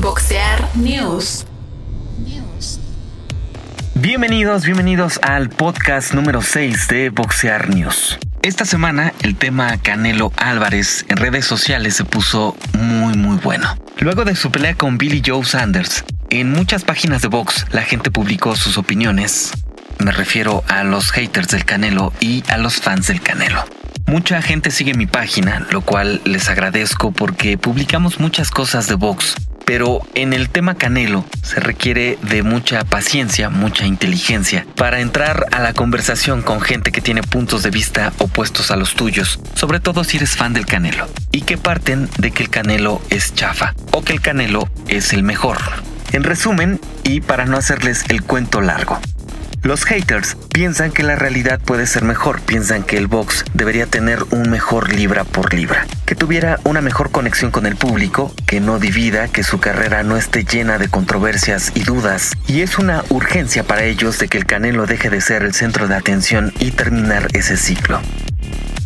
Boxear News. Bienvenidos, bienvenidos al podcast número 6 de Boxear News. Esta semana el tema Canelo Álvarez en redes sociales se puso muy muy bueno. Luego de su pelea con Billy Joe Sanders, en muchas páginas de box la gente publicó sus opiniones. Me refiero a los haters del Canelo y a los fans del Canelo. Mucha gente sigue mi página, lo cual les agradezco porque publicamos muchas cosas de box pero en el tema Canelo se requiere de mucha paciencia, mucha inteligencia para entrar a la conversación con gente que tiene puntos de vista opuestos a los tuyos, sobre todo si eres fan del Canelo, y que parten de que el Canelo es chafa o que el Canelo es el mejor. En resumen, y para no hacerles el cuento largo, los haters piensan que la realidad puede ser mejor, piensan que el box debería tener un mejor libra por libra, que tuviera una mejor conexión con el público, que no divida, que su carrera no esté llena de controversias y dudas, y es una urgencia para ellos de que el Canelo deje de ser el centro de atención y terminar ese ciclo.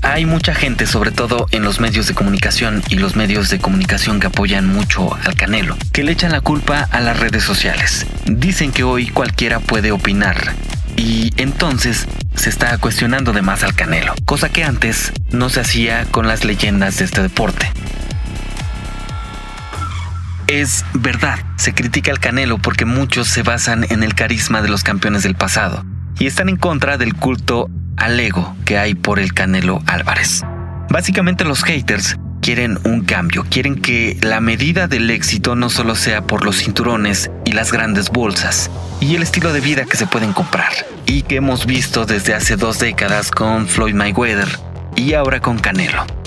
Hay mucha gente, sobre todo en los medios de comunicación y los medios de comunicación que apoyan mucho al Canelo, que le echan la culpa a las redes sociales. Dicen que hoy cualquiera puede opinar, y entonces se está cuestionando de más al Canelo, cosa que antes no se hacía con las leyendas de este deporte. Es verdad, se critica al Canelo porque muchos se basan en el carisma de los campeones del pasado y están en contra del culto al ego que hay por el Canelo Álvarez. Básicamente los haters quieren un cambio, quieren que la medida del éxito no solo sea por los cinturones y las grandes bolsas, y el estilo de vida que se pueden comprar, y que hemos visto desde hace dos décadas con Floyd Mayweather y ahora con Canelo.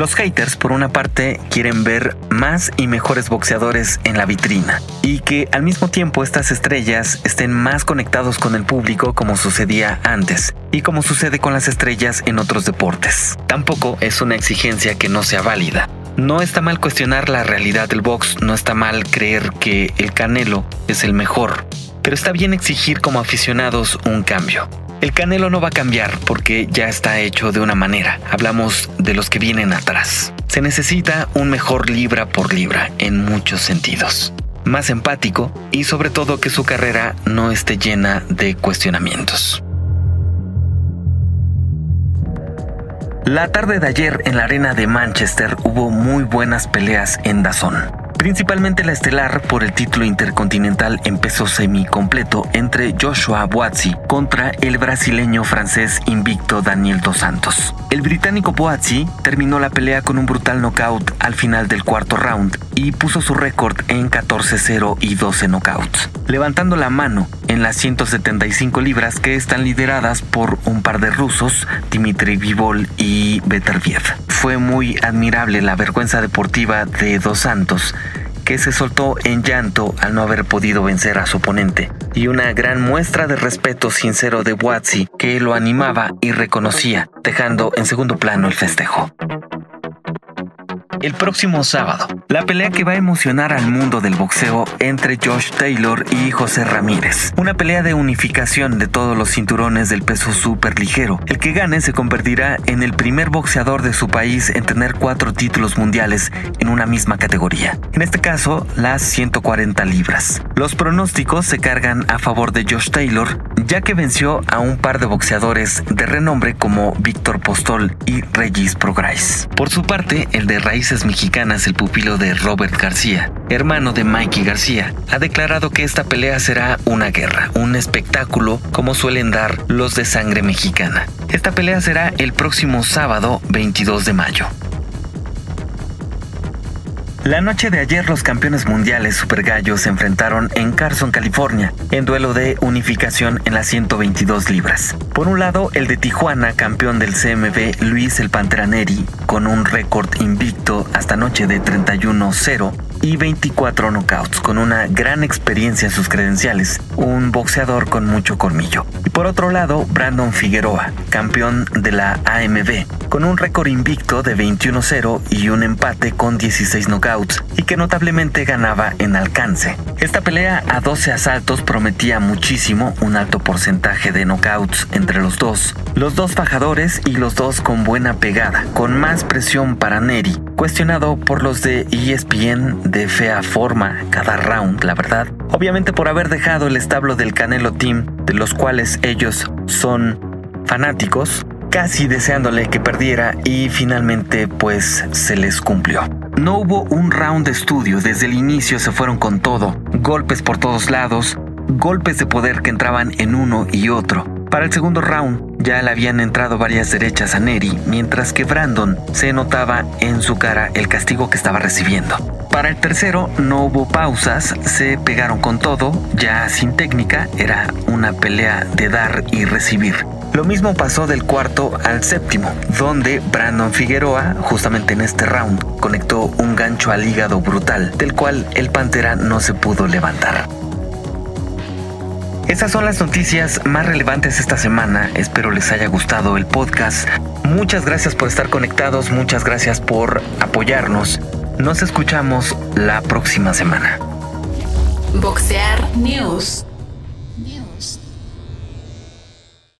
Los haters, por una parte, quieren ver más y mejores boxeadores en la vitrina y que al mismo tiempo estas estrellas estén más conectados con el público como sucedía antes y como sucede con las estrellas en otros deportes. Tampoco es una exigencia que no sea válida. No está mal cuestionar la realidad del box, no está mal creer que el Canelo es el mejor, pero está bien exigir como aficionados un cambio. El Canelo no va a cambiar porque ya está hecho de una manera. Hablamos de los que vienen atrás. Se necesita un mejor libra por libra en muchos sentidos. Más empático y sobre todo que su carrera no esté llena de cuestionamientos. La tarde de ayer en la arena de Manchester hubo muy buenas peleas en Dazón principalmente la estelar por el título intercontinental en peso semicompleto entre Joshua Boazzi contra el brasileño francés invicto Daniel Dos Santos. El británico Boazzi terminó la pelea con un brutal knockout al final del cuarto round y puso su récord en 14-0 y 12 knockouts, levantando la mano en las 175 libras que están lideradas por un par de rusos, Dmitry Vivol y Beterbiev. Fue muy admirable la vergüenza deportiva de Dos Santos que se soltó en llanto al no haber podido vencer a su oponente, y una gran muestra de respeto sincero de Watsi que lo animaba y reconocía, dejando en segundo plano el festejo el próximo sábado. La pelea que va a emocionar al mundo del boxeo entre Josh Taylor y José Ramírez. Una pelea de unificación de todos los cinturones del peso súper ligero. El que gane se convertirá en el primer boxeador de su país en tener cuatro títulos mundiales en una misma categoría. En este caso, las 140 libras. Los pronósticos se cargan a favor de Josh Taylor, ya que venció a un par de boxeadores de renombre como Víctor Postol y Regis Prograis. Por su parte, el de Raíz Mexicanas, el pupilo de Robert García, hermano de Mikey García, ha declarado que esta pelea será una guerra, un espectáculo como suelen dar los de sangre mexicana. Esta pelea será el próximo sábado 22 de mayo. La noche de ayer los campeones mundiales Super Gallos se enfrentaron en Carson, California, en duelo de unificación en las 122 libras. Por un lado, el de Tijuana, campeón del CMB Luis el Panteraneri, con un récord invicto hasta noche de 31-0 y 24 knockouts, con una gran experiencia en sus credenciales. Un boxeador con mucho colmillo. Y por otro lado, Brandon Figueroa, campeón de la AMB, con un récord invicto de 21-0 y un empate con 16 knockouts, y que notablemente ganaba en alcance. Esta pelea a 12 asaltos prometía muchísimo, un alto porcentaje de knockouts entre los dos, los dos fajadores y los dos con buena pegada, con más presión para Neri, cuestionado por los de ESPN de fea forma cada round, la verdad, obviamente por haber dejado el establo del Canelo Team, de los cuales ellos son fanáticos, casi deseándole que perdiera y finalmente pues se les cumplió. No hubo un round de estudio, desde el inicio se fueron con todo, golpes por todos lados, golpes de poder que entraban en uno y otro. Para el segundo round ya le habían entrado varias derechas a Neri, mientras que Brandon se notaba en su cara el castigo que estaba recibiendo. Para el tercero no hubo pausas, se pegaron con todo, ya sin técnica, era una pelea de dar y recibir. Lo mismo pasó del cuarto al séptimo, donde Brandon Figueroa, justamente en este round, conectó un gancho al hígado brutal, del cual el Pantera no se pudo levantar. Esas son las noticias más relevantes esta semana. Espero les haya gustado el podcast. Muchas gracias por estar conectados, muchas gracias por apoyarnos. Nos escuchamos la próxima semana. Boxear News.